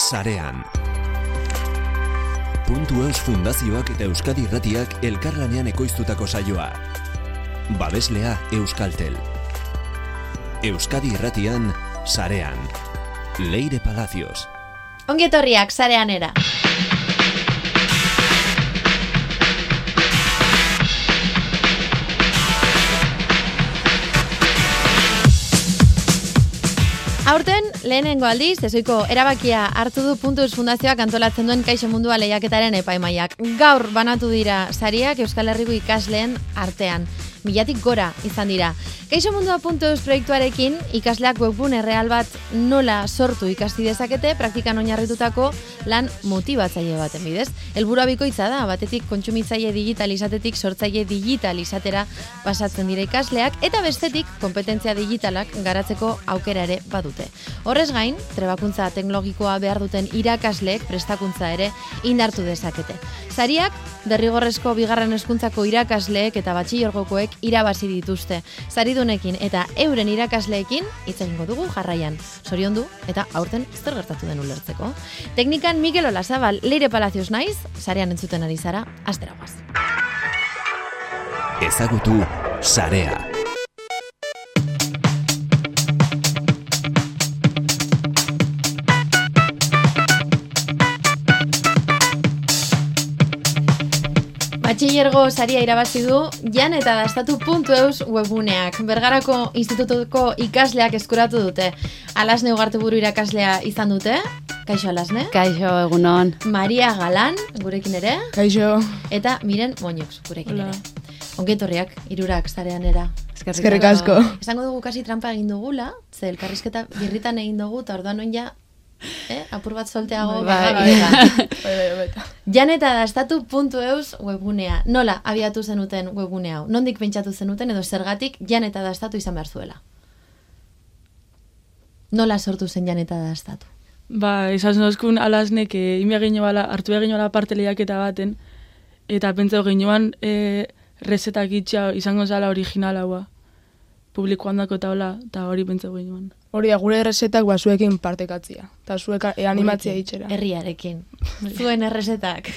sarean. Puntu Eus Fundazioak eta Euskadi Irratiak elkarlanean ekoiztutako saioa. Babeslea Euskaltel. Euskadi Irratian sarean. Leire Palacios. Ongi etorriak sarean lehenengo aldiz, ezoiko erabakia hartu du Puntuz Fundazioak antolatzen duen Kaixo Mundua lehiaketaren epaimaiak. Gaur banatu dira sariak Euskal Herriko ikasleen artean. Milatik gora izan dira. Kaixo Mundua Puntuz proiektuarekin ikasleak webgune real bat nola sortu ikasti dezakete praktikan oinarritutako lan motibatzaile baten bidez. Helburua bikoitza da, batetik kontsumitzaile digital izatetik sortzaile digital izatera pasatzen dira ikasleak eta bestetik kompetentzia digitalak garatzeko aukera ere badute. Horrez gain, trebakuntza teknologikoa behar duten irakasleek prestakuntza ere indartu dezakete. Sariak derrigorrezko bigarren hezkuntzako irakasleek eta batxilorgokoek irabazi dituzte. Saridunekin eta euren irakasleekin hitz egingo dugu jarraian. Zoriondu eta aurten zer gertatu den ulertzeko. Teknikan Mikel Olazabal, Leire Palacios naiz, sarean entzuten ari zara, astera guaz. Ezagutu sarea. Batxillergo saria irabazi du jan eta dastatu.eus webuneak. Bergarako institutuko ikasleak eskuratu dute. Alasne ugarte buru irakaslea izan dute. Kaixo Alasne. Kaixo, egunon. Maria Galan, gurekin ere. Kaixo. Eta Miren Moñux, gurekin Hola. ere. Ongetorriak, irurak zarean era. Eskerrik asko. Esango dugu kasi trampa egin dugula, ze elkarrizketa birritan egin dugu, eta orduan ja, eh, apur bat solteago. Bai. bai, bai. Bai, bai, bai. Janeta dastatu.eus webgunea. Nola abiatu zenuten webgune hau? Nondik pentsatu zenuten edo zergatik janeta dastatu izan behar zuela? Nola sortu zen janeta dastatu? Ba, esaz nozkun alasnek e, ime egin bala, hartu egin bala parte lehiaketa baten, eta pentsau ginoan e, rezetak itxa izango zala original haua. Publikoan dako eta hola, eta hori pentsau ginoan. Hori da, gure errezetak basuekin partekatzia. Eta zuek e, animatzia itxera. Herriarekin. Zuen errezetak.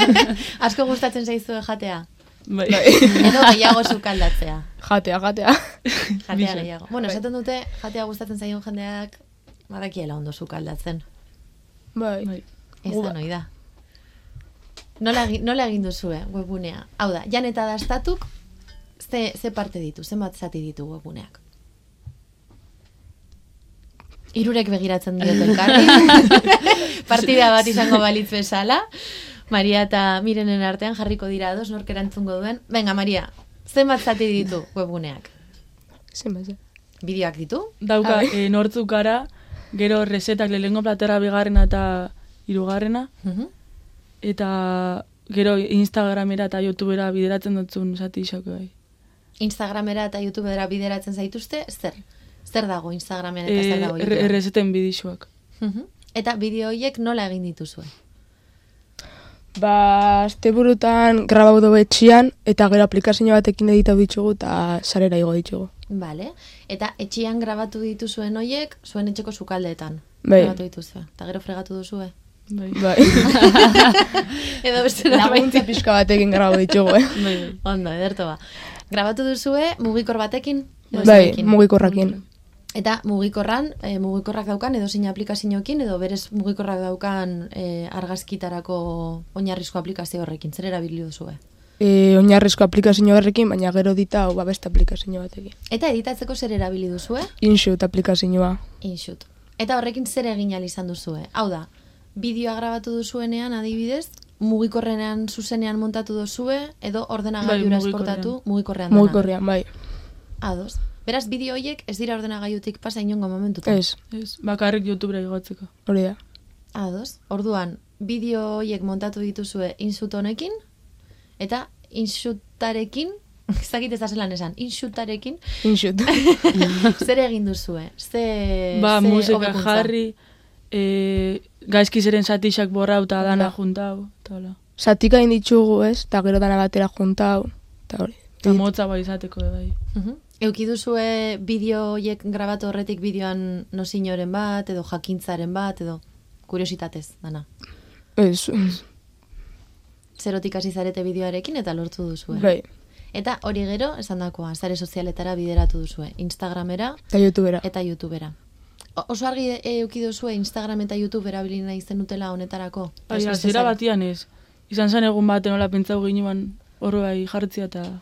Asko gustatzen zaizue jatea. Bai. Edo gehiago sukaldatzea. Jatea, jatea. Jatea gehiago. Bueno, esaten dute, jatea gustatzen zaion jendeak, badakiela ondo sukaldatzen. Bai. Bai. Ez da noi da. Nola, nola egin duzue webgunea? Hau da, jan eta dastatuk, ze, ze parte ditu, zenbat zati ditu webguneak? Irurek begiratzen diote elkarri. Partida bat izango balitz bezala. Maria eta Mirenen artean jarriko dira dos nork erantzungo duen. Venga, Maria, zenbat zati ditu webguneak? Zenbat, ze? Bideoak ditu? Dauka, e, nortzuk gara, gero rezetak lehengo platera bigarrena eta hirugarrena, Mhm. eta gero Instagramera eta Youtubera bideratzen dutzun zati isok bai. Instagramera eta YouTubera bideratzen zaituzte, zer? Zer dago Instagramen eta zer E, dago erre- YouTubeen? errezeten bidixuak. Mhm. Eta bideo horiek nola egin dituzue? Ba, azte burutan grabau dugu etxian, eta gero aplikazio batekin editau ditugu, eta sarera igo ditugu. Vale. Eta etxian grabatu dituzuen hoiek zuen etxeko sukaldeetan. Bai. Grabatu dituzue. Eta gero fregatu duzue. Bai. Bai. Edo beste Laguntza norbait. pixka batekin grabau ditugu, eh? Bai, bai. Ondo, ederto ba. Grabatu duzue mugikor batekin? Bai, mugikorrakin. Eta mugikorran, e, mugikorrak daukan edo zein aplikazioekin edo berez mugikorrak daukan e, argazkitarako oinarrizko aplikazio horrekin. Zer erabili duzue? E, oinarrizko aplikazio horrekin, baina gero dita hau beste aplikazio batekin. Eta editatzeko zer erabili duzue? Inshoot aplikazioa. Inshoot. Eta horrekin zer egin izan duzue? Hau da, bideoa grabatu duzuenean adibidez, mugikorrenean zuzenean montatu duzue, edo ordenagailura Bai, esportatu mugikorrean. Mugikorrean, bai. Ados. Beraz, bideo horiek ez dira ordenagailutik pasa inongo momentutan. Ez, Ez, bakarrik Youtubera igotzeko. hori da. Ados. Orduan, bideo horiek montatu dituzue insut honekin, eta insutarekin, ez dakit ez da zelan esan, insutarekin, Inshoot. zer egin duzue? Ze, Ba, ze musika hobekuntza? jarri, e, gaizki ziren satixak borrauta dana Ba. juntau, eta hola. Zatika ditugu, ez? Eta gero dana batera juntau, eta hori. Eta motza bai izateko bai. Mhm. Euki duzue bideo horiek grabatu horretik bideoan nozinoren bat, edo jakintzaren bat, edo kuriositatez, dana. Ez, Zerotik hasi zarete bideoarekin eta lortu duzue. bai, Eta hori gero, esan dakoa, zare sozialetara bideratu duzue. Instagramera eta youtubera. eta YouTubera. Oso argi euki duzue Instagram eta YouTube erabili nahi zenutela honetarako? Bai, zare- batian ez. Izan zen egun baten nola pentsau ginuan horro bai jartzia eta...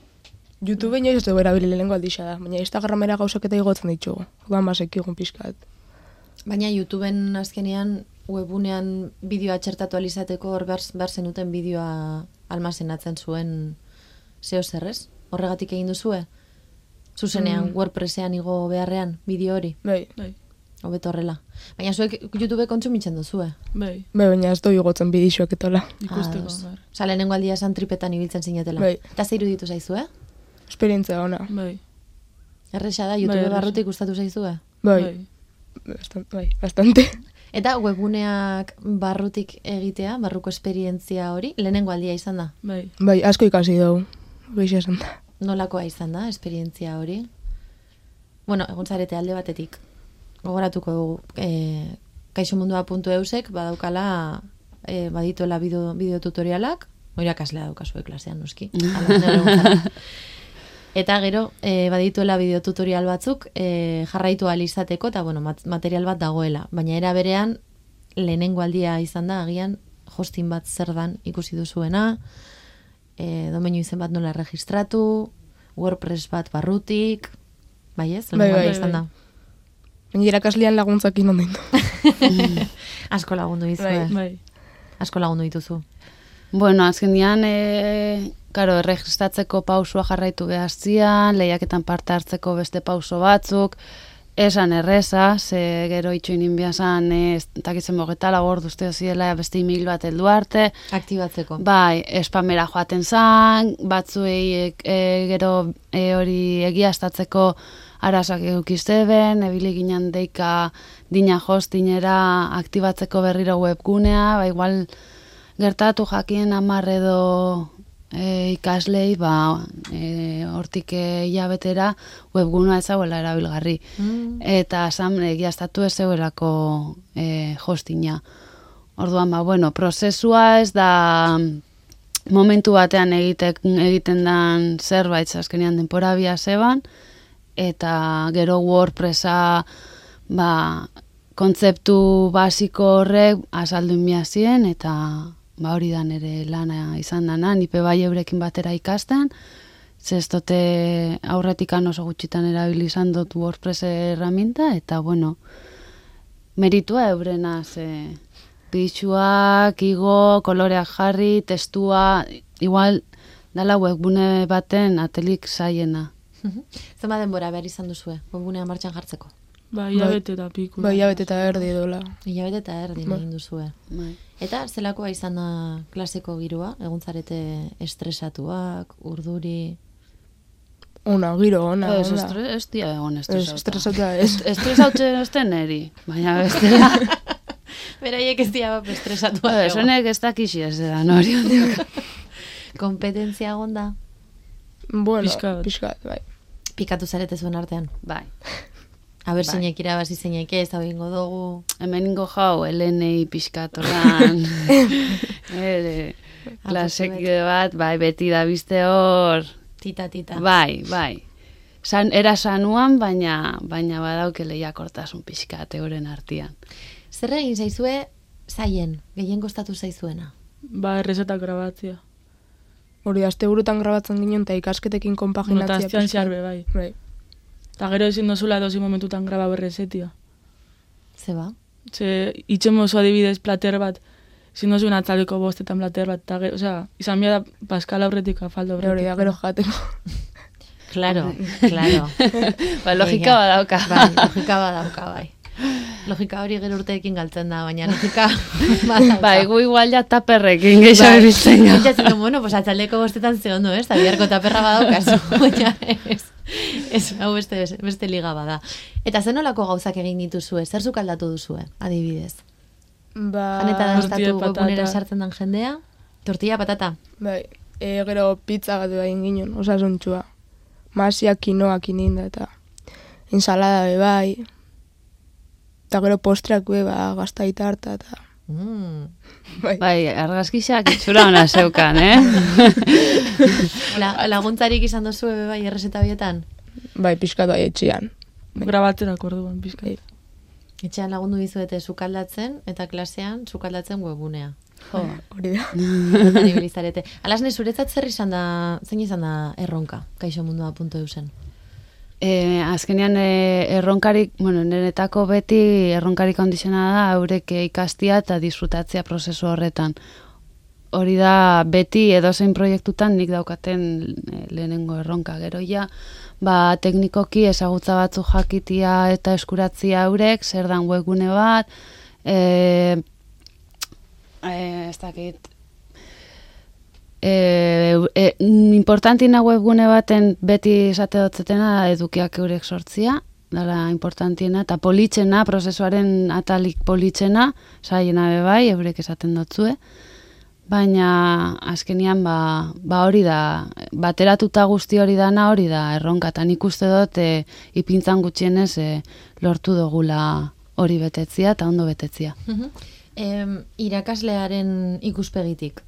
Youtube inoiz ez dugu erabili lehenko aldixa da, baina Instagramera gauzak eta igotzen ditugu. Orduan basek egun pixkat. Baina YouTubeen azkenean webunean bideoa txertatu alizateko hor behar, behar zenuten bideoa almazenatzen zuen zeo zerrez? Horregatik egin duzue? Zuzenean, Wordpressean igo beharrean, bideo hori, Bai, Bai, hobeto horrela. Baina zuek YouTube kontsumitzen duzue? bai, bai, baina ez dugu igotzen bidixoak etola. ikusteko. Bar. Osa, lehenengo aldia esan tripetan ibiltzen zinetela. Bai. Eta ze iruditu zaizue? Esperientzia ona. Bai, Erresa da, YouTube Bai, barrutik gustatu zaizue? Bai, bai. bastante. Bai, bastante. Eta webguneak barrutik egitea, barruko esperientzia hori, lehenengo aldia izan da. Bai, Bai, asko ikasi dugu. Gaixa esan da. Nolakoa izan da, esperientzia hori? Bueno, egon zarete alde batetik. Gogoratuko dugu, e, kaixomundua.eusek badaukala, e, badituela bideo, bideo tutorialak, oira kaslea daukazue klasean, noski. Eta gero, e, badituela bideo tutorial batzuk e, jarraitu ahal izateko, eta bueno, mat- material bat dagoela. Baina era berean, lehenengo aldia izan da, agian, hosting bat zer dan ikusi duzuena, e, domeinu izen bat nola registratu, WordPress bat barrutik, bai ez? Bai, Lehenengo bai, izan bai. da. Baina irakaslean laguntzak inon dindu. Asko lagundu dizue. bai. Asko lagundu dituzu. Bueno, azkenian, e, karo, erregistratzeko pausua jarraitu behaztian, lehiaketan parte hartzeko beste pauso batzuk, esan erreza, ze gero itxoin inbiazan, ez takitzen bogetala, gordu uste ziela beste email bat heldu arte, Aktibatzeko. Bai, espamera joaten zan, batzuei e, gero e, hori egiaztatzeko arazoak eukizteben, ebili ginen deika dina hostinera aktibatzeko berriro webgunea, ba igual gertatu jakien amar edo e, ikaslei, ba, e, hortik hilabetera webgunea ezaguela erabilgarri. Mm. Eta zan egiaztatu ez zeuelako e, hostina. Orduan, ba, bueno, prozesua ez da momentu batean egitek, egiten dan zerbait azkenean denpora bia zeban, eta gero WordPressa ba, kontzeptu basiko horrek azaldu zien, eta ba, hori da nere lana izan dana, nipe bai eurekin batera ikasten, ze ez dote aurretikan oso gutxitan erabili izan dut WordPress erraminta, eta bueno, meritua eurena, ze pixuak, igo, koloreak jarri, testua, igual dala webgune baten atelik Zenba denbora behar izan duzue, webgunea martxan jartzeko. Bai, hilabete eta piku. Bai, jabet eta erdi dola. Hilabete eta erdin Bai. egin duzue. Bai. Eta zelakoa izan da klaseko giroa? Egun zarete estresatuak, urduri... Ona, giro, ona, Ez, estre, ez dia egon Ez, estresauta. estresauta ez. Estresautzen ez den eri, baina bestela. Beraiek ez dira estresatuak. Ez, egon. honek ez dakixi ez da, nori. Kompetentzia egonda, Bueno, pixkat, bai. Pikatu zarete zuen artean. Bai. Aber Bai. zeinek irabazi zeinek ez, hau ingo dugu. Hemen ingo jau, elenei pixkatorran. Ere, klasek bat, bai, beti da bizte hor. Tita, tita. Bai, bai. San, era sanuan, baina, baina badauke lehiakortasun pixkat euren artian. Zer egin zaizue zaien, gehien kostatu zaizuena? Ba, errezetak grabatzia. Hori, aste burutan grabatzen ginen eta ikasketekin Bueno, eta pixkat. xarbe, bai. Bai. Eta gero ezin dozula dozi momentutan graba berrezetia. Zeba? Ze, itxen mozu adibidez plater bat, ezin dozuen atzaleko bostetan plater bat, eta gero, osea, izan bia da paskal aurretik, afaldo Hori, aurretik. da, gero jateko. Claro, claro. Ba, logika badauka. Bai, logika badauka, bai. Logika hori gero urteekin galtzen da, baina logika badauka. Bai, gu igual ja taperrekin gehiago Bai. ibiltzen gara. Pentsatzen dut, bueno, pues atzaldeko bostetan ze ondo, ez? Eta biharko taperra badaukazu, baina ez. Ez, hau beste, beste liga bada. Eta zen nolako gauzak egin dituzue? Zer zuk aldatu duzue, adibidez? Ba, Jan eta tortilla danstatu patata. webunera sartzen den jendea? Tortilla patata? bai, e, gero pizza bat egin ginen, osasuntxua. Masiak kinoak ininda eta ensalada be bai. Eta gero postreak be, ba, gaztaita harta eta Mm. Bai. Bai, argazkixak itxura ona zeukan, eh? La, laguntzarik izan duzu ebe bai errezeta bietan? Bai, pixka bai etxian. Grabatzerako orduan, bizka. Etxean lagundu dizuete sukaldatzen eta klasean sukaldatzen webunea. Jo. Hori da. Bertan ibili zarete. Alasne, zuretzat zer izan da, zein izan da erronka, kaixo mundua punto eusen? E, azkenean e, erronkarik, bueno, niretako beti erronkarik handizena da eurek ikastia eta disfrutatzea prozesu horretan. Hori da beti edozein proiektutan nik daukaten e, lehenengo erronka. Gero ja, ba, teknikoki ezagutza batzu jakitia eta eskuratzia eurek, zer dan webgune bat, e, e, ez dakit, e, e, importantina webgune baten beti esate dutzetena edukiak eurek sortzia, dala importantiena, eta politxena, prozesuaren atalik politxena, saiena bai, eurek esaten dutzue, baina azkenian ba, ba hori da, bateratuta guzti hori dana hori da, erronka, eta nik uste dut e, ipintzan gutxienez e, lortu dugula hori betetzia eta ondo betetzia. Em, irakaslearen ikuspegitik.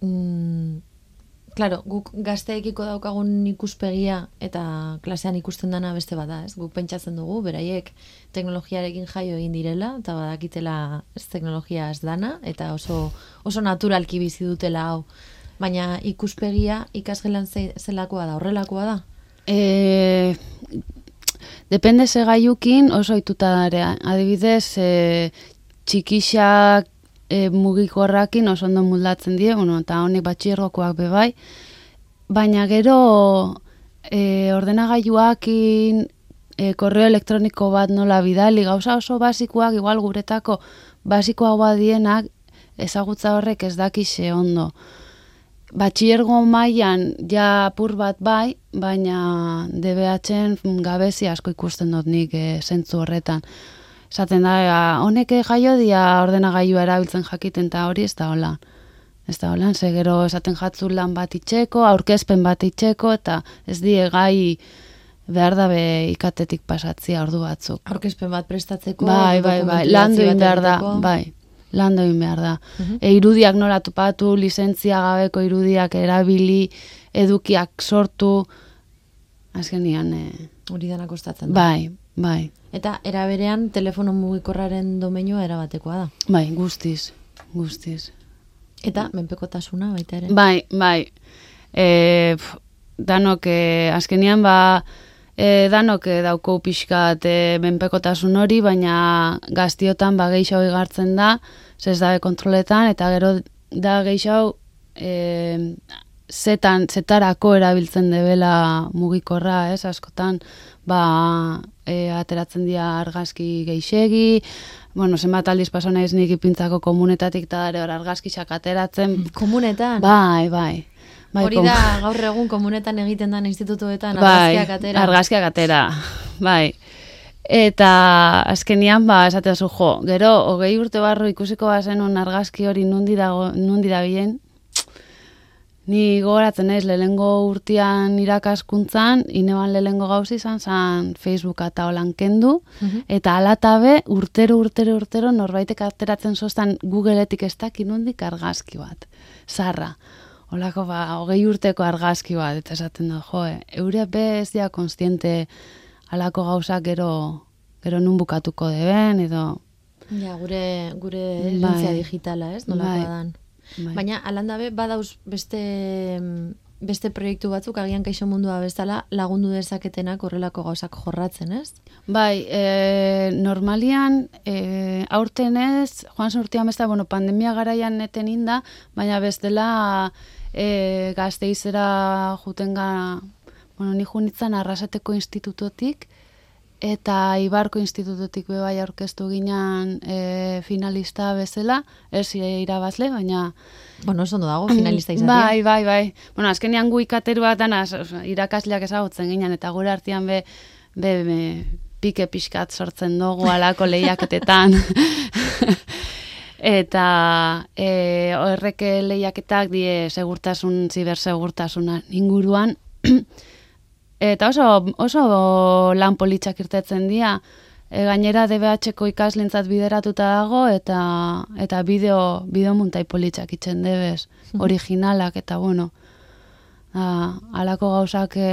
Mm, claro, guk gazteekiko daukagun ikuspegia eta klasean ikusten dana beste bada, ez? Guk pentsatzen dugu, beraiek teknologiarekin jaio egin direla, eta badakitela ez teknologia ez dana, eta oso, oso naturalki bizi dutela hau. Baina ikuspegia ikasgelan ze, zelakoa da, horrelakoa da? E, depende ze gaiukin oso ituta dara. Adibidez, e, txikixak e, mugikorrakin oso ondo moldatzen die, bueno, eta honek batxiergokoak bebai, baina gero e, ordenagailuakin e, korreo elektroniko bat nola bidali, gauza oso basikoak, igual guretako basikoak badienak, ezagutza horrek ez dakixe ondo. Batxiergo mailan ja apur bat bai, baina DBH-en gabezi asko ikusten dut nik e, zentzu horretan. Esaten da, "Ah, honek jaio dia ordenagailua erabiltzen jakiten eta hori ez da hola. Ez da hola, ze gero esaten jatzu lan bat itxeko, aurkezpen bat itxeko, eta ez die gai behar dabe ikatetik pasatzia ordu batzuk. Aurkezpen bat prestatzeko? Bai, bai, bai, dokumentu landu egin behar da, bai, landu egin behar da. Mhm. E, irudiak nola topatu, lizentzia gabeko irudiak erabili, edukiak sortu, azkenian, e, Hori dana kostatzen da. bai, bai, Eta eraberean telefono mugikorraren domeinua erabatekoa da. bai, guztiz, guztiz. Eta menpekotasuna baita ere. Bai, bai. E, pf, danok, e, azkenian ba, e, danok e, dauko pixkat e, menpekotasun hori, baina gaztiotan ba gehiago igartzen da, zez dabe kontroletan, eta gero da gehiago e, zetan, zetarako erabiltzen debela mugikorra, ez, askotan, ba, e, ateratzen dira argazki geixegi, bueno, zenbat aldiz pasa naiz nik ipintzako komunetatik eta dare hor argazkixak ateratzen, Komunetan? Bai, bai. bai Hori da gaur egun komunetan egiten den institutuetan bai, argazkiak atera. Argazkiak atera, bai. Eta azkenian, ba, esate zu jo, gero, hogei urte barru ikusiko bazenun argazki hori nundi dago, nundi dabilen, Ni gogoratzen naiz lehengo urtean irakaskuntzan, ineban lehengo gauzi izan zan Facebook eta holan kendu, Mhm. eta alatabe urtero, urtero, urtero norbaitek ateratzen zoztan Googleetik ez dakit nondik argazki bat. Zarra. Olako ba, hogei urteko argazki bat, eta esaten da, jo, eure be ez dira konstiente alako gauzak gero, gero nun bukatuko deben, edo... Ja, gure, gure Bai. digitala, ez? Nolakoa Bai. Bai. Baina, alandabe, badauz beste, beste proiektu batzuk, agian kaixo mundua bezala, lagundu dezaketenak horrelako gauzak jorratzen, ez? Bai, e, normalian, e, aurten ez, joan urtean besta, bueno, pandemia garaian neten inda, baina bestela e, gazteizera jutenga, bueno, ni junitzen arrasateko institutotik, eta Ibarko institutotik be bai aurkeztu ginen e, finalista bezala, ez irabazle, baina Bueno, oso ondo dago, finalista izatea. Bai, bai, bai. Bueno, azkenean gu ikateru bat danaz, irakasleak ezagutzen ginen, eta gure artean be, be, be pike pixkat sortzen dugu alako lehiaketetan. eta e, horrek lehiaketak die segurtasun, zibersegurtasuna inguruan. eta oso, oso lan politxak irtetzen dira, E, gainera DBH-ko ikaslintzat bideratuta dago eta eta bideo bideo muntai politxak itzen debez, originalak eta bueno, a, alako gauzak e,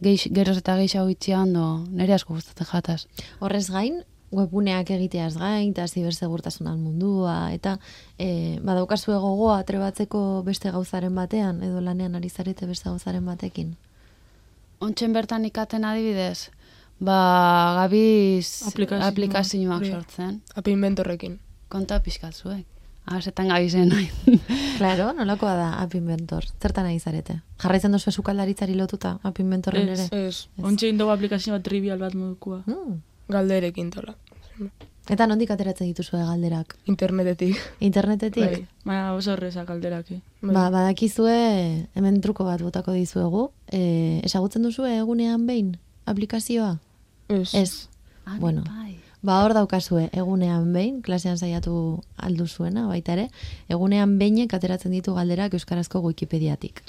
geix, geroz eta gehiago itxia ondo, nire asko gustatzen jataz. Horrez gain, webguneak egiteaz gain, eta zibersegurtasunan mundua, eta e, badaukazu gogoa trebatzeko beste gauzaren batean, edo lanean ari zarete beste gauzaren batekin. Ontsen bertan ikaten adibidez, ba, gabiz Aplikazioa. aplikazioak Hori. sortzen. Api inventorrekin. Konta pixkat zuek. Azetan gabizen nahi. Claro, nolakoa da App Inventor? Zertan ari zarete? Jarraitzen duzu sukaldaritzari lotuta App Inventorren Ez. ere? Ez, Ontxe indago aplikazio bat trivial bat modukua. Hmm. galderekin tola. Eta nondik ateratzen dituzu galderak? Internetetik. Internetetik? Bai. Baina oso horrezak alderak, eh? Ba, badakizue, hemen truko bat botako dizuegu. E, esagutzen duzu egunean behin aplikazioa? Ez. Ez. Ah, Bueno. bai. Ba, hor daukazue, egunean behin, klasean saiatu aldu zuena, baita ere, egunean behinek ateratzen ditu galderak Euskarazko Wikipediatik.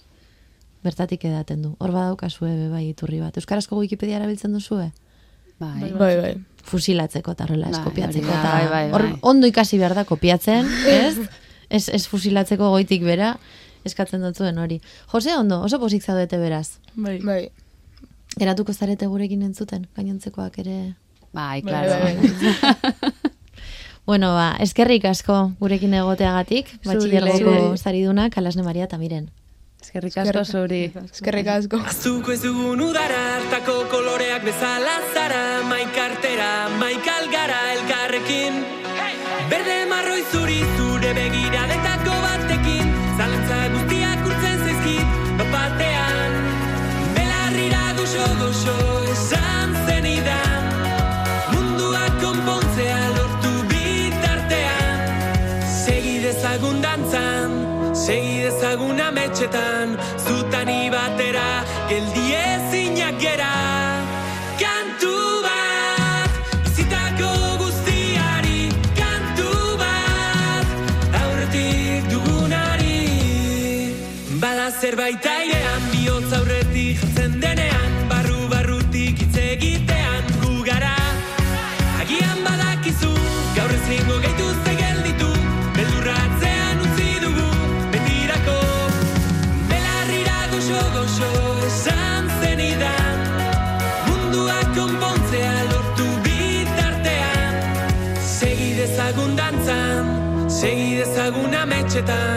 Bertatik edaten du. Hor badaukazue bai iturri bat. Euskarazko Wikipedia erabiltzen duzue? Bai. Bai, bai. Fusilatzeko eta horrela, ez Bai, eta bai, bai, hor bai. ondo ikasi behar da kopiatzen, ez? ez, ez fusilatzeko goitik bera, eskatzen dutzuen hori. Jose, ondo, oso pozik zaudete beraz. Bai. Bai. Geratuko zarete gurekin entzuten, gainontzekoak ere. Bai, Bai, klaro. bai. Bueno, ba, eskerrik asko gurekin egoteagatik, batxilergoko zuri. zaridunak, Alasne Maria eta Miren. Eskerrik asko zuri. Eskerrik asko. Azuko ez dugun udara, hartako koloreak bezala zara, maikartera, maikalgara elkarrekin. Segi dezagun ametxetan, zutani batera, geldi ezinak gera. Kantu bat, bizitako guztiari, kantu bat, aurretik dugunari. Bada zerbait dezagun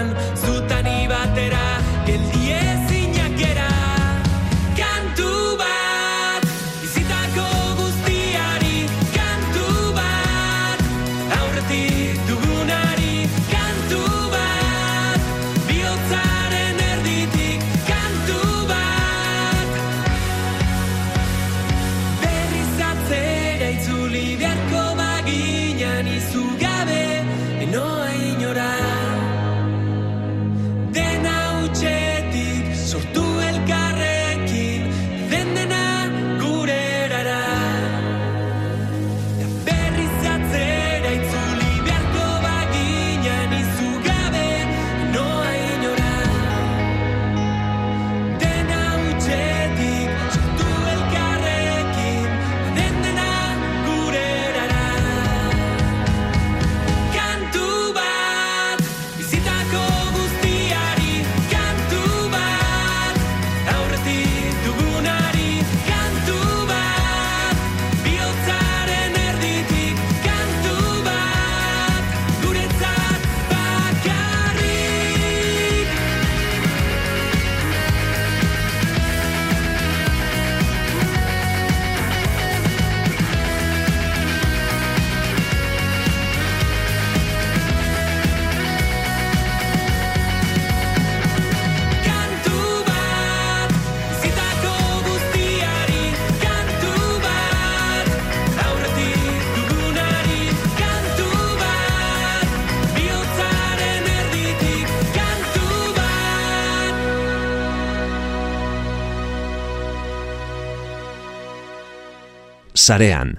sarean.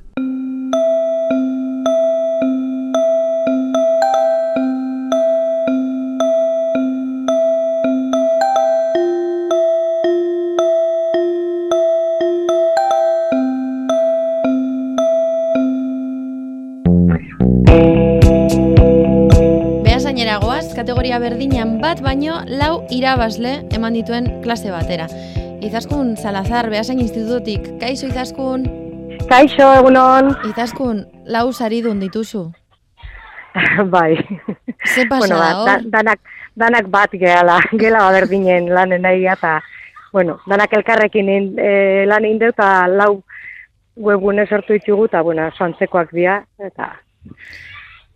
kategoria berdinean bat baino lau irabazle eman dituen klase batera. Izaskun Salazar, behasain institutotik. Kaixo, Izaskun. Kaixo, egunon. Izaskun, lau saridun dituzu. bai. Ze pasa bueno, ba, da, danak, danak bat gehala, gela berdinen lanen nahi eta, bueno, danak elkarrekin in, e, lan egin eta lau webgune sortu ditugu, eta, bueno, soantzekoak dira, eta,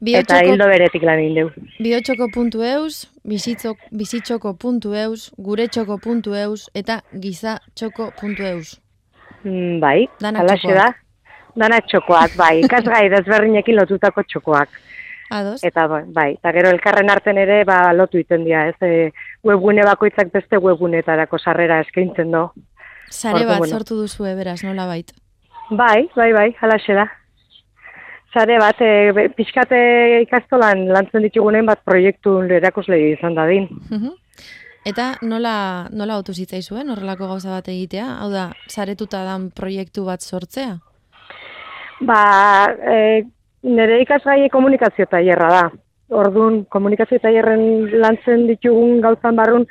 eta hildo beretik lan egin dut. Biotxoko.eus, bizitzok, bizitzoko.eus, guretxoko.eus eta gizatxoko.eus. Mm, bai, Danak txokoak. da. Danak txokoak, bai, ikasgai desberdinekin lotutako txokoak. Ados? Eta bai, bai, eta gero elkarren arten ere ba lotu iten dira, ez? E, webgune bakoitzak beste webgunetarako sarrera eskaintzen do. Sare bat bueno. sortu duzu beraz, nola bait. Bai, bai, bai, halaxe da. Sare bat, e, pixkate ikastolan lantzen ditugunen bat proiektu erakusle izan dadin. Mhm. Eta nola, nola otu zitzaizuen horrelako gauza bat egitea? Hau da, saretuta dan proiektu bat sortzea? Ba, e, nire ikasgai komunikazio tailerra da. Orduan, komunikazio tailerren lantzen ditugun gauzan barrun,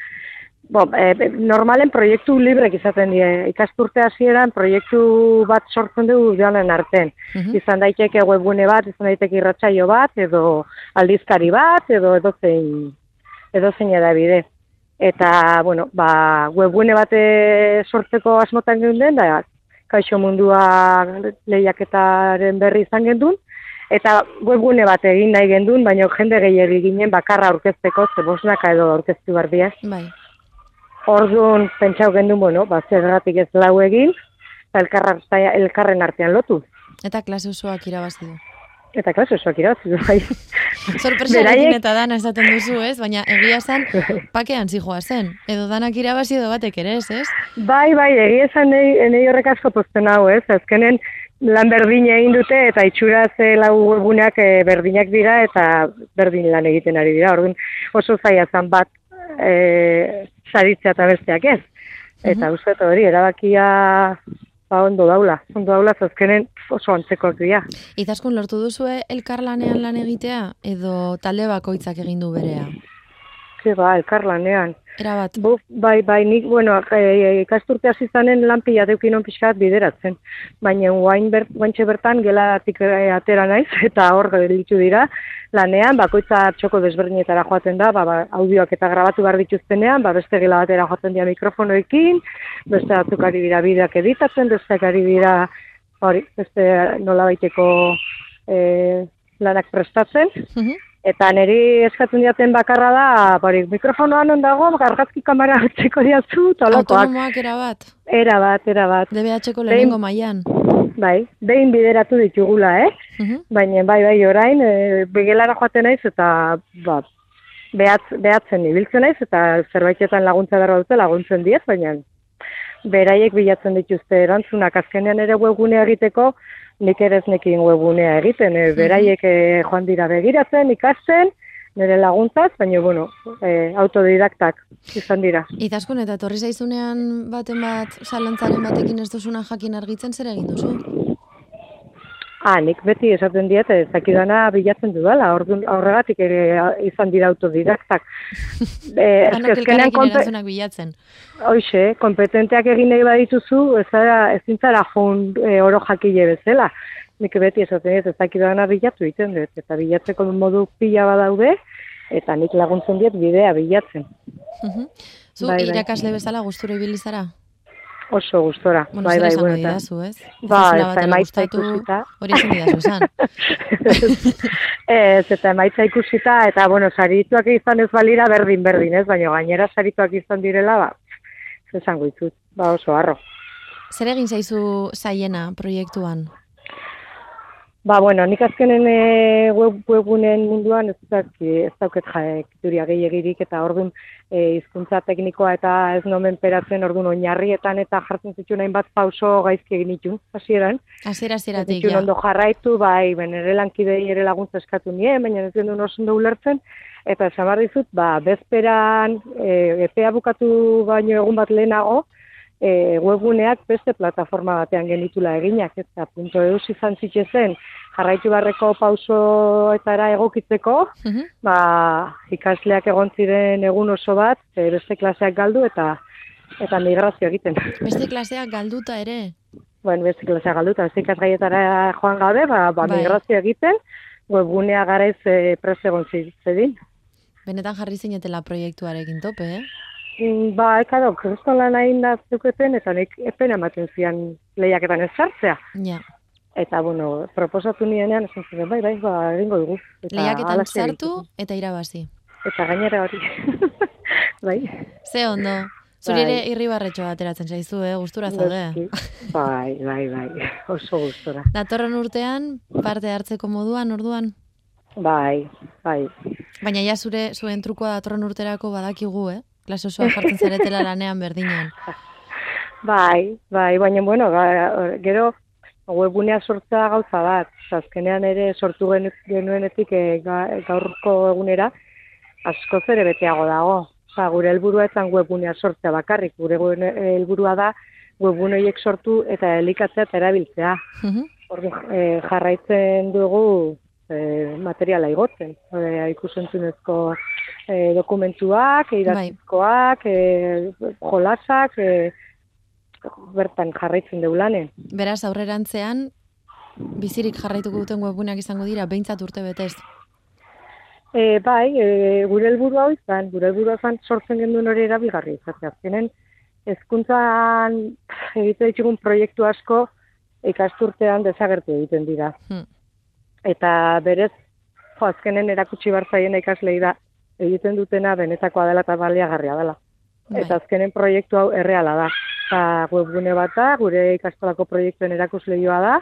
bo, e, normalen proiektu librek izaten die. Ikasturte hasieran proiektu bat sortzen dugu joanen arten. Mhm. Izan daiteke webgune bat, izan daiteke irratsaio bat, edo aldizkari bat, edo edozein, edozein edabide. Eta, bueno, ba, webgune bate sortzeko asmotan geunden, da, kaixo mundua lehiaketaren berri izan gendun, eta webgune bat egin nahi gendun, baina jende gehiagi ginen bakarra aurkezteko, ze bosnaka edo aurkeztu behar dira. Bai. Orduan, pentsau gendun, bueno, ba, zergatik ez lau egin, elkarren artean lotu. Eta klase osoak irabazi du. Eta klaso, esoak irabazi du, bai. Sorpresarekin eta dana esaten duzu, ez? Baina egia esan, pakean zijoa zen. Edo danak irabazi edo batek ere, ez, ez? Bai, bai, egia esan nahi, nahi horrek asko pozten hau, ez? Azkenen lan berdin egin dute eta itxura ze lau webuneak eh, berdinak dira eta berdin lan egiten ari dira. Orduan oso zaila zan bat e, saritzea eta besteak ez. Eta uste dut hori, erabakia ba, ondo daula. Ondo daula, azkenen oso antzekoak dira. Izaskun lortu duzue elkarlanean lan egitea edo talde bakoitzak egin du berea? Ze ba, elkarlanean. Erabat. Buf, bai, bai, nik, bueno, e, ikasturte hasi zanen lan pila deukinon pixkat bideratzen. Baina guain ber, guaintxe bertan gelatik e, atera naiz, eta hor gelditu dira, lanean, bakoitza txoko desberdinetara joaten da, ba, ba, audioak eta grabatu behar dituztenean, ba, beste gela batera joaten dira mikrofonoekin, beste batzuk ari dira bideak editatzen, besteak ari dira, hori, beste nola baiteko e, lanak prestatzen, Mhm. Eta niri eskatzen diaten bakarra da, bari, mikrofonoan on dago, argazki kamera hartzeko diatzu, tolakoak. Autonomoak erabat. Era bat, era bat. DBH-ko lehenengo mailan. Bai, behin bideratu ditugula, eh? Mhm. Baina bai, bai, orain, e, begelara joaten naiz eta, ba, behatz, behatzen ibiltzen naiz eta zerbaitetan laguntza behar dute laguntzen diez, baina beraiek bilatzen dituzte erantzunak azkenean ere webgunea egiteko, nik ere ez nekin webgunea egiten, e, beraiek e, joan dira begiratzen, ikasten, nire laguntzaz, baina, bueno, e, autodidaktak izan dira. Izaskun eta etorri zaizunean baten bat zalantzaren batekin ez duzuna jakin argitzen zer egin duzu? Ah, nik beti esaten diet, ez dakidana bilatzen dudala, horregatik ere izan dira autodidaktak. E, Danok azkenean elkarrekin konpe- bilatzen. Hoxe, kompetenteak egin nahi badituzu, ez zara, ezin zara joan e, oro jakile bezala. Nik beti esaten diet, ez dakidana bilatu egiten dut, eta bilatzeko modu pila badaude, eta nik laguntzen diet bidea bilatzen. Mhm. Zu Bai, bai. irakasle bezala gustura ibili zara? Oso gustora. Bueno, bai, bai, bueno, didazu, ez? Ba, ez da emaitza ikusita. Hori ezin didazu esan. ez, eta emaitza ikusita, eta, bueno, sarituak izan ez balira berdin berdin, ez? Baina gainera sarituak izan direla, ba, esango ditut, ba oso harro. Zer egin zaizu zaiena proiektuan? Ba, bueno, nik azkenen e, web, webunen munduan ez, daki, ez dauket jakituria gehiagirik eta orduan e, hizkuntza teknikoa eta ez nomen peratzen orduan oinarrietan eta jartzen zituen hainbat pauso gaizki egin ditun, hasieran. Hasiera hasieratik ditun ja. ondo jarraitu, bai, ben ere lankidei ere laguntza eskatu nien, baina ez genuen oso ondo ulertzen, eta esan behar dizut, ba, bezperan, e, epea bukatu baino egun bat lehenago, e, webguneak beste plataforma batean genitula eginak, eta punto eus izan zitzezen, jarraitu barreko pausoetara egokitzeko, Mhm. ba, ikasleak egon ziren egun oso bat, e, beste klaseak galdu eta eta migrazio egiten. Beste klaseak galduta ere. bueno, beste klaseak galdu eta beste ikasgaietara joan gabe, ba, ba Bai. migrazio egiten, webgunea garaiz e, prest egon zi- zedin. Benetan jarri zinetela proiektuarekin tope, eh? Mm, Ba, ekado, kristolan nahi da zuketen, eta nik epen ematen zian lehiaketan ez sartzea. Ja. Eta, bueno, proposatu nienean, esan ziren, bai, bai, ba, egingo dugu. Eta Lehiaketan sartu eta irabazi. Eta gainera hori. bai. Ze ondo. Zuri Bai. ere irribarretxo ateratzen zaizu, eh? Gustura zaude. Bai, bai, bai, oso gustora. Datorren urtean parte hartzeko moduan, orduan. Bai, bai. Baina ja zure zuen trukoa datorren urterako badakigu, eh? Klase osoa jartzen zaretela lanean berdinean. Bai, bai, baina, bueno, ga, gero webgunea sortzea gauza bat. Azkenean ere sortu genu- genuenetik e, ga, gaurko egunera askoz ere beteago dago. Osa, gure helburua etzan webgunea sortzea bakarrik. Gure helburua da webgune horiek sortu eta elikatzea eta erabiltzea. Mhm. Orduan, e, jarraitzen dugu e, materiala igotzen. E, ikusentzunezko e, dokumentuak, idatzizkoak, e, jolasak, e, bertan jarraitzen dugu lanen. Beraz, aurrerantzean, bizirik jarraituko duten webuneak izango dira, behintzat urte betez. E, bai, e, gure helburu hau izan, gure helburua izan sortzen genduen hori erabilgarri izatea. Azkenen, hezkuntzan egite ditugun proiektu asko ikasturtean desagertu egiten dira. Hmm. Eta berez, jo, azkenen erakutsi barzaien ikaslei da egiten dutena benetakoa dela eta baliagarria dela. Bai. Eta azkenen proiektu hau erreala da. Eta webgune bat da, gure ikastolako proiektuen erakusleioa da,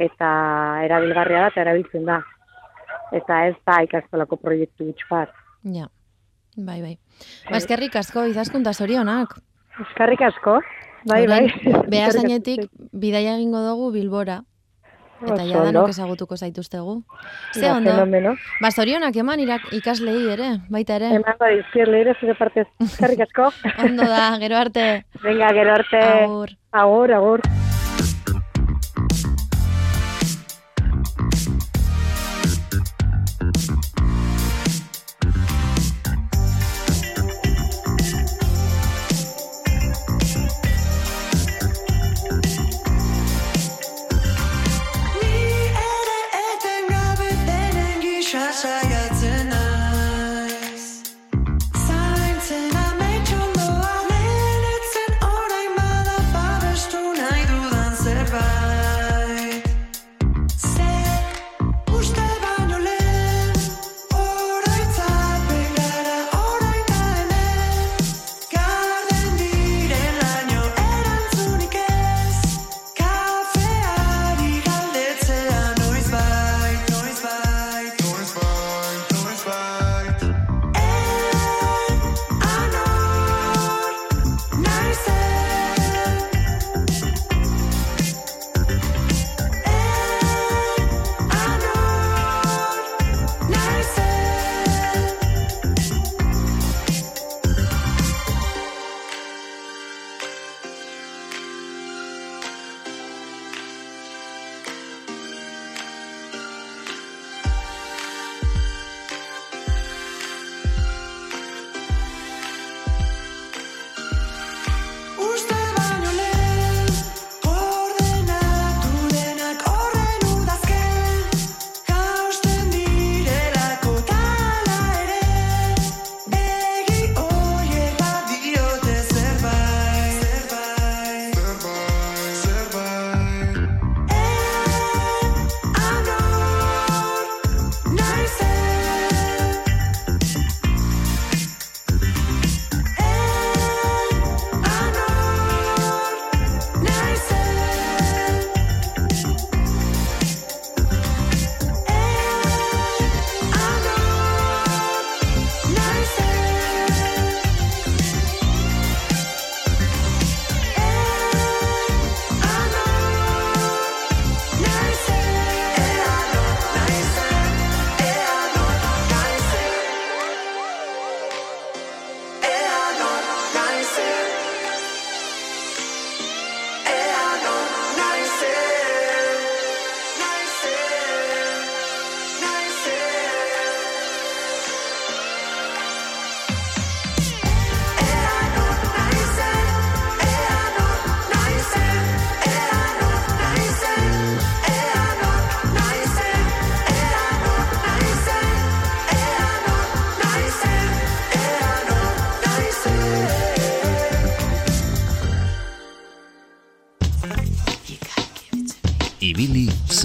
eta erabilgarria da eta erabiltzen da. Eta ez da ikastolako proiektu huts bat. Ja. Bai, bai. Ba, eskerrik asko, idazkunta zorionak. Eskarrik asko, bai, bai. Behazainetik bidaia egingo dugu Bilbora. Eta Oso ja ondo. danok ezagutuko zaituztegu. Ze Ba, ondo. fenomeno. Ba, zorionak eman irak, ikaslei ere, baita ere. Eman bai, izkierle ere zure partez. Eskarrik asko. Ondo da, gero arte. Venga, gero arte. Agur. Agur, agur.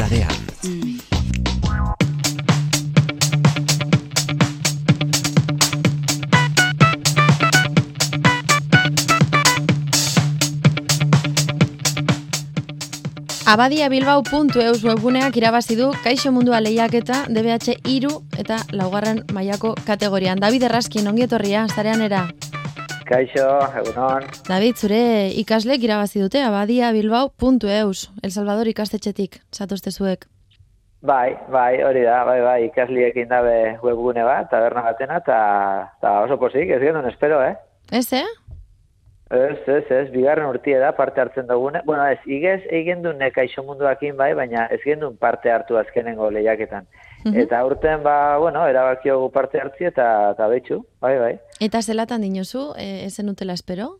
Sarean. Abadia Bilbao.eus webguneak irabazi du Kaixo Mundua lehiaketa DBH iru eta laugarren mailako kategorian. David Erraskin, ongi etorria, zarean era. Kaixo, egunon. David, zure ikaslek irabazi dute Abadia Bilbao.eus, El Salvador ikastetxetik, zatozte zuek. Bai, bai, hori da, bai, bai, ikasliekin dabe webgune bat, taberna batena, eta ta oso posik, ez genuen espero, eh? Ez, eh? Ez, ez, ez, bigarren urtie da parte hartzen dugune. Bueno, ez, igez egin du kaixo munduakin bai, baina ez gendun parte hartu azkenengo lehiaketan. Eta urten, ba, bueno, erabakiogu parte hartzi eta, eta betxu, bai, bai. Eta zelatan dinozu, e, ezen utela espero?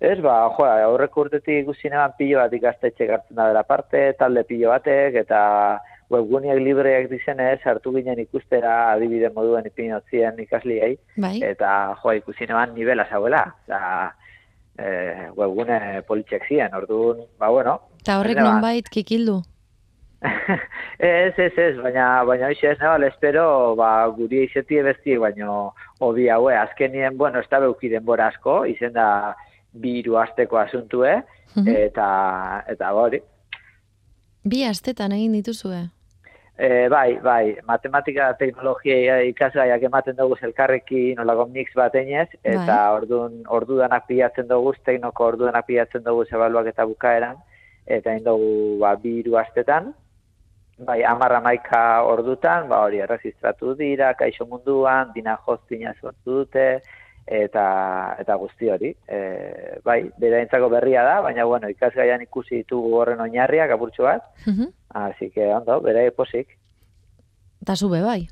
Ez, ba, jo, aurreko urtetik ikusi neban pilo bat ikastetxe gartzen da dela parte, talde pilo batek, eta webguneak libreak dizenez, hartu ginen ikustera adibide moduen ipinotzien ikasliei, Bai. eta jo, ikusi neban nivela zauela, eta e, webgune politxek ziren, orduan, ba, bueno. Eta horrek nonbait kikildu. ez, ez, ez, baina, baina hoxe ez, nebal, espero, ba, guri izetie bestie, baino, hobi haue, azkenien, bueno, ez da beuki denbora asko, izen da, bi hiru asteko asuntue, Mhm. eta, eta ba, hori. Bi astetan egin dituzue. E, bai, bai, matematika teknologia ikasgaiak ematen dugu elkarrekin nolako mix bat einez, eta Bai. ordun ordudanak pilatzen dugu, teknoko ordudanak pilatzen dugu ebaluak eta bukaeran, eta egin dugu ba, bi hiru astetan, bai, amarra maika ordutan, ba, hori, erregistratu dira, kaixo munduan, dina hostina sortu dute, eta eta guzti hori. E, bai, beraintzako berria da, baina bueno, ikasgaian ikusi ditugu horren oinarriak apurtxo bat, Mhm. Así que ondo, bere posik. Eta zube bai.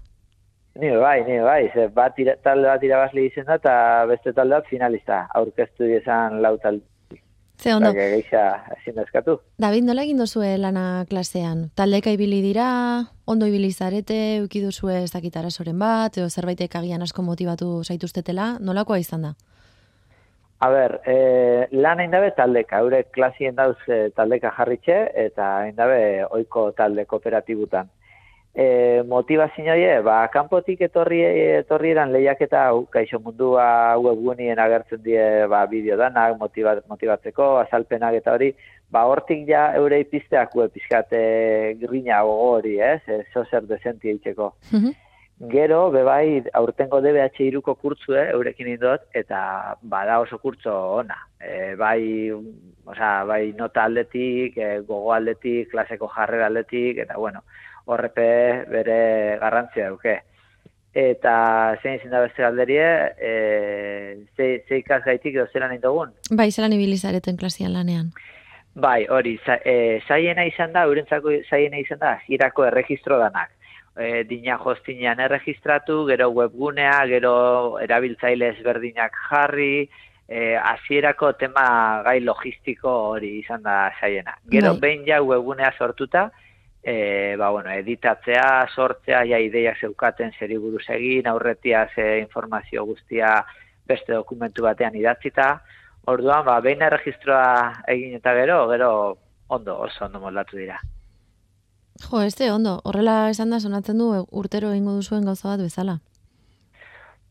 Ni bai, ni bai, ze bat ira, talde bat irabazle izen da, eta beste talde bat finalista. Aurkeztu izan lau talde. Ze ondo. Ondo. Geixa ezin dazkatu. David, nola egin duzue lana klasean? Taldeka ibili dira, ondo ibili zarete, euki duzue ez dakit arazoren bat, edo zerbaitek agian asko motibatu zaituztetela, nolakoa izan da? A ber, e, lan egin dabe taldeka, eurek klasien dauz e, taldeka jarritxe, eta egin dabe oiko talde kooperatibutan. E, motivazio hie, ba, kanpotik etorri, etorri eran lehiaketa hau, kaixo mundua webgunien agertzen die ba, bideo danak, motiva, motibatzeko, azalpenak eta hori, ba, hortik ja eure pizteak web pizkate grina hori, ez? Ez zer dezenti eitzeko. Mhm. Gero, bebai, aurtengo DBH iruko kurtzue, eurekin indot, eta bada oso kurtzo ona. E, bai, osea, bai nota aldetik, e, gogo aldetik, klaseko jarrera aldetik, eta bueno, horrepe bere garrantzia duke. Eta zein izin da beste galderie, e, ze, ze ikasgaitik edo zelan indogun? Bai, zelan ibili zareten klasean lanean. Bai, hori, za, e, zaiena izan da, eurentzako zaiena izan da, girako erregistro danak. E, dina hostinean erregistratu, gero webgunea, gero erabiltzaile ezberdinak jarri, e, hasierako tema gai logistiko hori izan da zaiena. Gero Bai. behin ja webgunea sortuta, e, ba, bueno, editatzea, sortzea, ja ideiak zeukaten zeri buruz egin, aurretia ze informazio guztia beste dokumentu batean idatzita, Orduan, ba, behin erregistroa egin eta gero, gero ondo, oso ondo moldatu dira. Jo, este ondo, horrela esan da sonatzen du e, urtero egingo duzuen gauza bat bezala.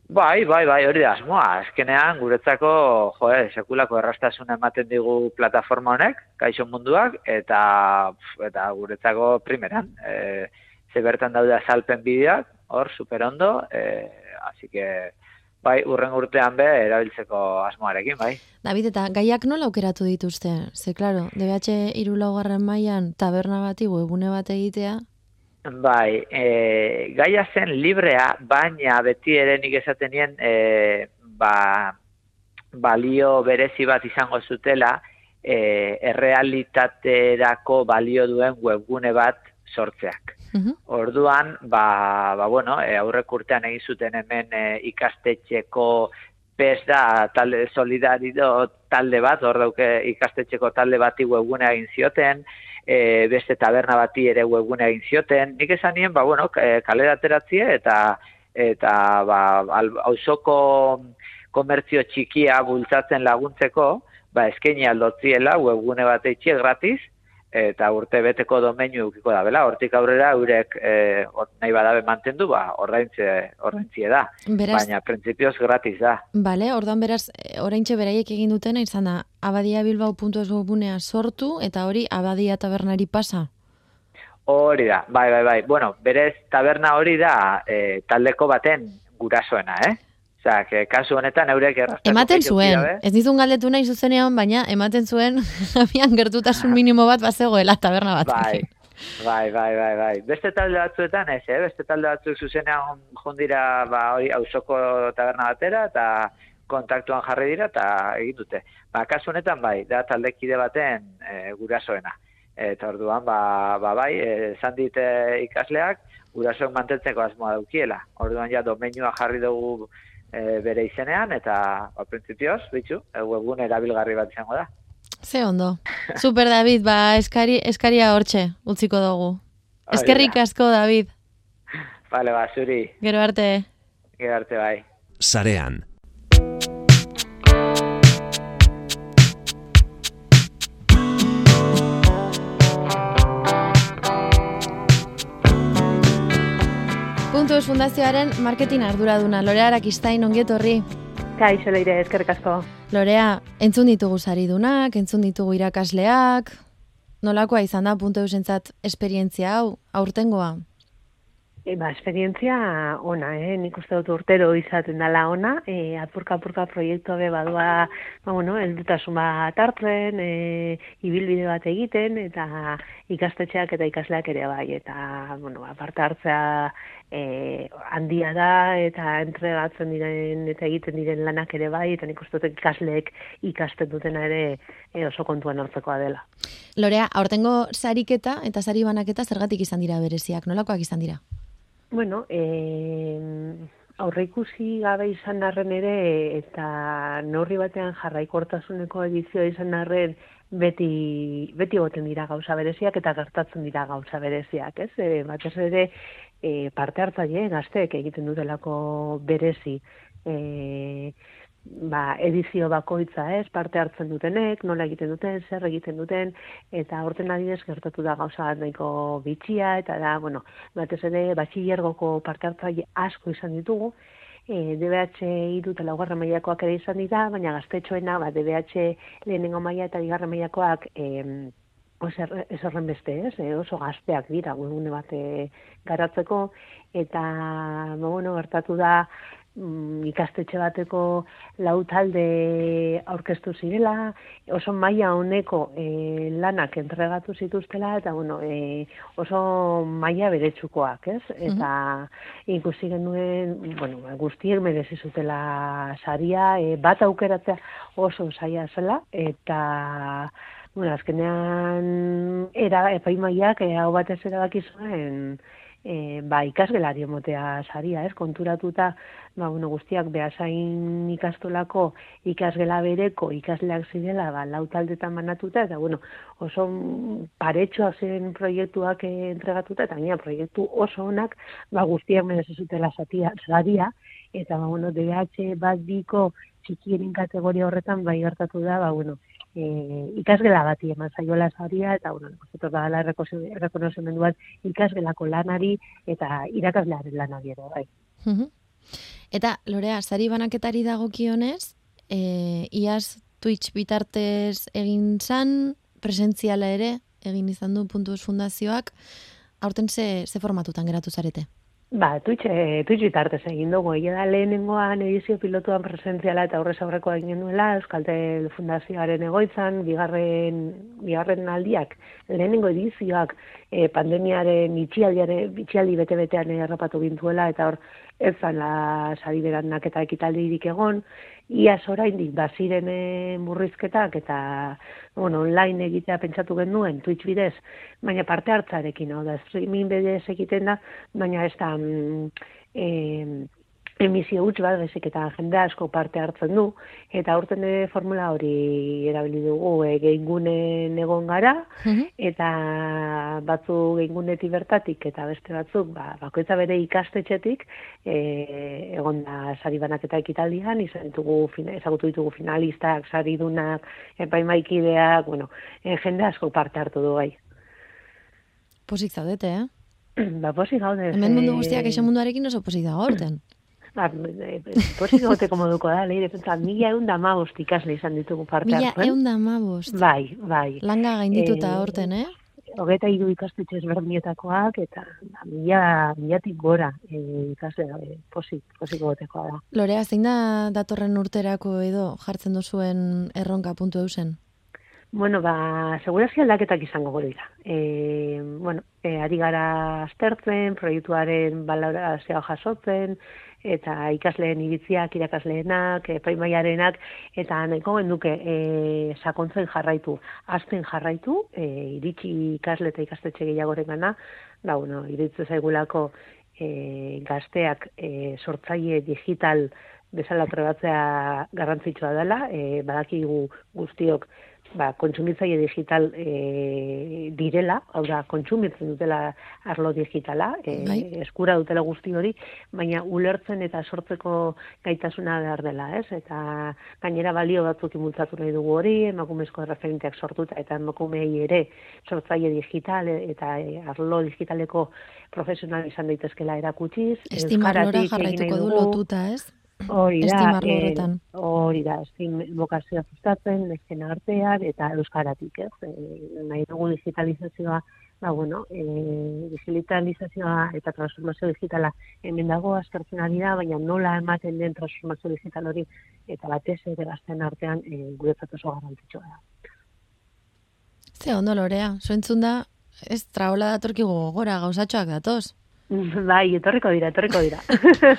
Bai, bai, bai, hori da asmoa. Azkenean, guretzako, jo, eh, sekulako errastasuna ematen digu plataforma honek, kaixo munduak, eta, eta guretzako primeran. E, ze bertan daude azalpen bideoak, hor, super ondo, e, así que, bai, urren urtean be, erabiltzeko asmoarekin, bai. David, eta gaiak nola aukeratu dituzte? Ze, klaro, DBH iru laugarren mailan taberna bati webune bat egitea, Bai, e, gaia zen librea, baina beti ere nik esaten nien, e, ba, balio berezi bat izango zutela, e, errealitaterako balio duen webgune bat sortzeak. Mhm. Orduan, ba, ba bueno, e, aurrek urtean egin zuten hemen e, ikastetxeko pez da talde solidarido talde bat, hor dauke ikastetxeko talde bati webgunea egin zioten, e, beste taberna bati ere webgunea egin zioten. Nik esan nien, ba, bueno, kalera ateratzie eta eta ba, al- auzoko komertzio txikia bultzatzen laguntzeko, ba, eskaini aldotziela webgune bat eitxie gratis, eta urte beteko domeinu ukiko da, bela, hortik aurrera eurek e, or, nahi badabe mantendu, ba, ordaintze, ordaintzie da. Beraz, Baina, printzipioz gratis da. Bale, ordan beraz, eh, oraintxe beraiek egin dutena izan da, abadiabilbao.es webgunea sortu eta hori abadia tabernari pasa. Hori da, bai, bai, bai. Bueno, berez taberna hori da e, taldeko baten gurasoena, eh? Osea, que kasu honetan eurek errastako Ematen zuen, dira, ez dizun galdetu nahi zuzenean, baina ematen zuen abian gertutasun minimo bat bazegoela taberna bat. Bai, bai, bai, bai, bai. Beste talde batzuetan ez, eh? Beste talde batzuk zuzenean jondira, ba, hori, auzoko taberna batera, eta kontaktuan jarri dira, eta egin dute. Ba, kasu honetan, bai, da taldekide baten e, gurasoena. Eta orduan, ba, ba bai, eh, esan dit eh, ikasleak, gurasoen mantentzeko asmoa daukiela. Orduan ja domeinua jarri dugu e, bere izenean, eta, ba, printzipioz, bitxu, e, webgune erabilgarri bat izango da. Ze ondo. Super David, ba, eskari, eskaria hortxe, utziko dugu. Eskerrik asko, David. Vale, ba, zuri, Gero arte. gero arte bai. Sarean. Puntus Fundazioaren marketing arduraduna, Lorea Arakistain ongietorri. Kaixo leire, eskerrik asko. Lorea, entzun ditugu saridunak, entzun ditugu irakasleak, nolakoa izan da puntu eusentzat esperientzia hau, aurtengoa? E, ba, esperientzia ona, eh? nik uste dut urtero izaten dela ona, e, apurka-apurka proiektua be badua, ba, bueno, heldutasun bat hartzen, e, ibilbide bat egiten, eta ikastetxeak eta ikasleak ere bai, eta, bueno, aparte hartzea e, handia da, eta entregatzen diren, eta egiten diren lanak ere bai, eta nik uste dut ikasleek ikasten dutena ere e, oso kontuan hartzekoa dela. Lorea, aurtengo sariketa eta sari banaketa zergatik izan dira bereziak, nolakoak izan dira? Bueno, eh, aurreikusi gabe izan arren ere eta neurri batean jarraikortasuneko edizioa izan arren beti beti egoten dira gauza bereziak eta gertatzen dira gauza bereziak, ez? E, batez ere e, parte hartzaile gazteek egiten dutelako berezi. E, ba, edizio bakoitza, ez, parte hartzen dutenek, nola egiten duten, zer egiten duten, eta horten adidez gertatu da gauza nahiko bitxia, eta da, bueno, batez ere, batxillergoko parte hartzaile asko izan ditugu, e, DBH iru eta laugarren mailakoak ere izan dira, baina gaztetxoena, ba, DBH lehenengo maila eta bigarren mailakoak, em, Oso ez horren beste, ez? E, oso gazteak dira webgune bat e, garatzeko. Eta ba, bueno, gertatu da ikastetxe bateko lau talde aurkeztu zirela, oso maila honeko e, lanak entregatu zituztela eta bueno, e, oso maila beretsukoak, ez? Eta ikusi genuen, bueno, guztiek merezi zutela saria, e, bat aukeratzea oso saia zela eta Bueno, azkenean era epaimaiak eh, hau batez erabaki zuen e, ba, ikasgelari emotea saria, ez? Konturatuta, ba, bueno, guztiak behasain ikastolako ikasgela bereko ikasleak zirela, ba, lau taldetan banatuta, eta, bueno, oso paretxoak ziren proiektuak eh, entregatuta, eta gainera proiektu oso onak, ba, guztiak merezi zutela satia, saria, eta, ba, bueno, DBH bat biko txikienen kategoria horretan, bai gertatu da, ba, bueno, e, ikasgela bati eman zaiola saria eta bueno, nosotros da la rekonozimenduan ikasgelako lanari eta irakaslearen lanari ere bai. Eta, Lorea, sari banaketari dagokionez, e, iaz Twitch bitartez egin zan, presentziala ere, egin izan du Puntus Fundazioak, aurten ze, ze formatutan geratu zarete? Ba, Twitch, eh, Twitch bitartez egin dugu, egia da lehenengoan edizio pilotuan presentziala eta aurrez aurrekoa egin nuela, Euskaltel Fundazioaren egoitzan, bigarren, bigarren aldiak, lehenengo edizioak eh, pandemiaren itxialdi bete-betean errapatu gintuela, eta hor ez zan la sari beranak eta ekitaldirik egon, iaz oraindik baziren murrizketak eta bueno, online egitea pentsatu genuen Twitch bidez, baina parte hartzarekin, hau da, streaming bidez egiten da, baina ez da mm, emisio huts bat, bezik eta jende asko parte hartzen du, eta aurten ere formula hori erabili dugu, e, geingunen egon gara, eta batzu geingunetik bertatik, eta beste batzuk, ba, bakoitza bere ikastetxetik, e, egon da sari banaketa ekitaldian, izan fina- ezagutu ditugu finalistak, saridunak, epaimaikideak, bueno, e, jende asko parte hartu du bai. Posik zaudete, eh? ba, posi gaude. Hemen mundu eh, guztiak eixo munduarekin oso posik dago horten. Ba, e, posi goteko moduko da, leire, pentsa, mila egun da mabost ikasle izan ditugu parte Mila eun da amabost. Bai, bai. Langa gaindituta Eh, horten, eh? Hogeita hiru ikastetxe ezberdinetakoak, eta ba, mila, milatik gora e, ikasle e, posik, posik gotekoa da. Lorea, zein da datorren urterako edo jartzen duzuen erronka puntu eusen? Bueno, ba, segurazki aldaketak izango dira. E, bueno, e, ari gara aztertzen, proiektuaren balorazioa jasotzen, eta ikasleen iritziak, irakasleenak, epaimaiarenak, eta nahiko genduke e, sakontzen jarraitu, azten jarraitu, e, iritsi ikasle eta ikastetxe gehiagoren gana, da, bueno, iritzu zaigulako e, gazteak e, sortzaile digital bezala trebatzea garrantzitsua dela, e, badakigu guztiok ba, kontsumitzaile digital e, direla, hau da, kontsumitzen dutela arlo digitala, e, Bai. eskura dutela guzti hori, baina ulertzen eta sortzeko gaitasuna behar dela, ez? Eta gainera balio batzuk imultzatu nahi dugu hori, emakumezko referenteak sortuta eta emakumei ere sortzaile digital e, eta e, arlo digitaleko profesional izan daitezkela erakutsiz. Estimarlora egin jarraituko du lotuta, ez? Hori da, eh, horretan. hori da, estim bokazioa sustatzen, nesten artean eta euskaratik, ez? E, nahi dugu digitalizazioa, ba, bueno, e, digitalizazioa eta transformazio digitala hemen dago aztertzen ari da, baina nola ematen den transformazio digital hori eta batez ere gazten artean e, guretzat oso garrantzitsua da. Ze ondo, Lorea, soentzun da, ez traola datorkigu gogora, gauzatxoak datoz. bai, etorriko dira, etorriko dira.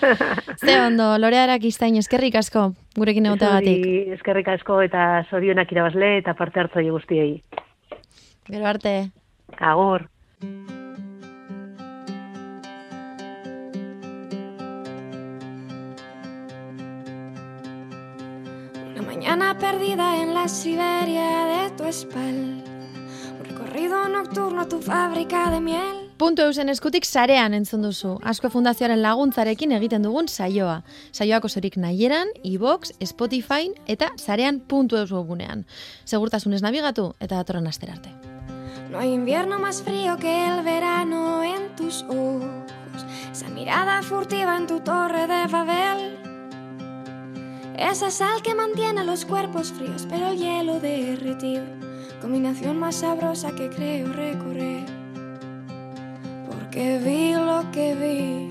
Ze ondo, Lorea erakiztain, eskerrik asko, gurekin egoteagatik. Eskerrik asko eta zorionak irabazle eta parte hartzaile guztiei. Gero arte. Agur. Una mañana perdida en la Siberia de tu espalda. Un recorrido nocturno a tu fábrica de miel. Puntu eusen eskutik sarean entzun duzu. Asko Fundazioaren laguntzarekin egiten dugun saioa. Saioak osorik nahieran, iBox, Spotify eta sarean puntu eus webunean. Segurtasunez eta datorren astera arte. No hay invierno más frío que el verano en tus ojos. Esa mirada furtiva en tu torre de Babel. Esa sal que mantiene los cuerpos fríos, pero el hielo derretido. Combinación más sabrosa que creo recorrer. Porque vi lo que vi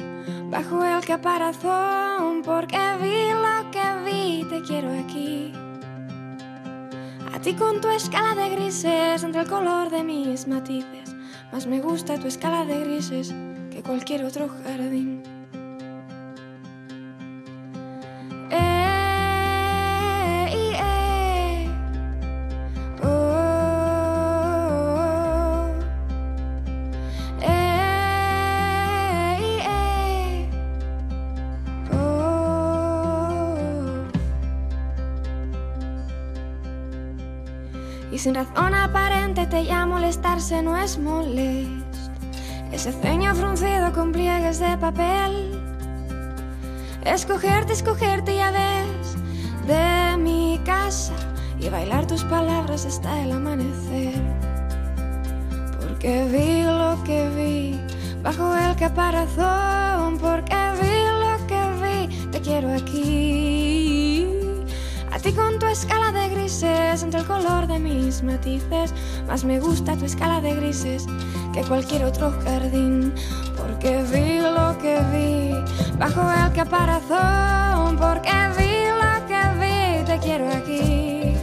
bajo el caparazón. Porque vi lo que vi, te quiero aquí. A ti con tu escala de grises entre el color de mis matices. Más me gusta tu escala de grises que cualquier otro jardín. Sin razón aparente te ya molestarse no es molesto. Ese ceño fruncido con pliegues de papel. Escogerte, escogerte ya ves de mi casa y bailar tus palabras hasta el amanecer. Porque vi lo que vi bajo el caparazón. Porque vi lo que vi, te quiero aquí. A ti con tu escala de entre el color de mis matices. Más me gusta tu escala de grises que cualquier otro jardín. Porque vi lo que vi bajo el caparazón. Porque vi lo que vi, te quiero aquí.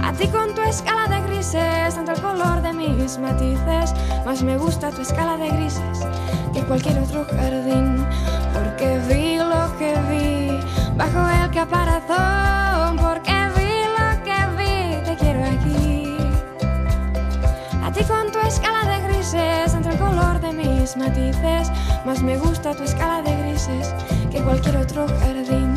A ti con tu escala de grises entre el color de mis matices. Más me gusta tu escala de grises que cualquier otro jardín. Porque vi lo que vi bajo el caparazón. Matices. Más me gusta tu escala de grises que cualquier otro jardín.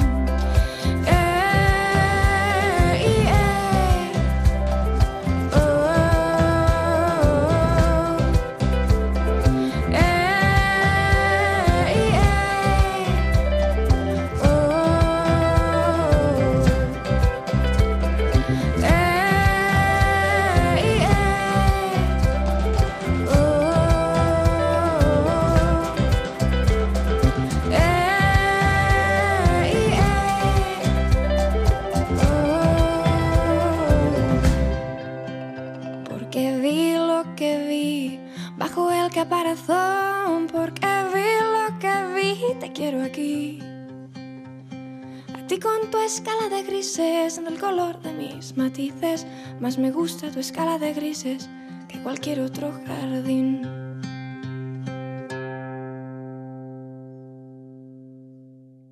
Escala de grises, en el color de mis matices, más me gusta tu escala de grises que cualquier otro jardín.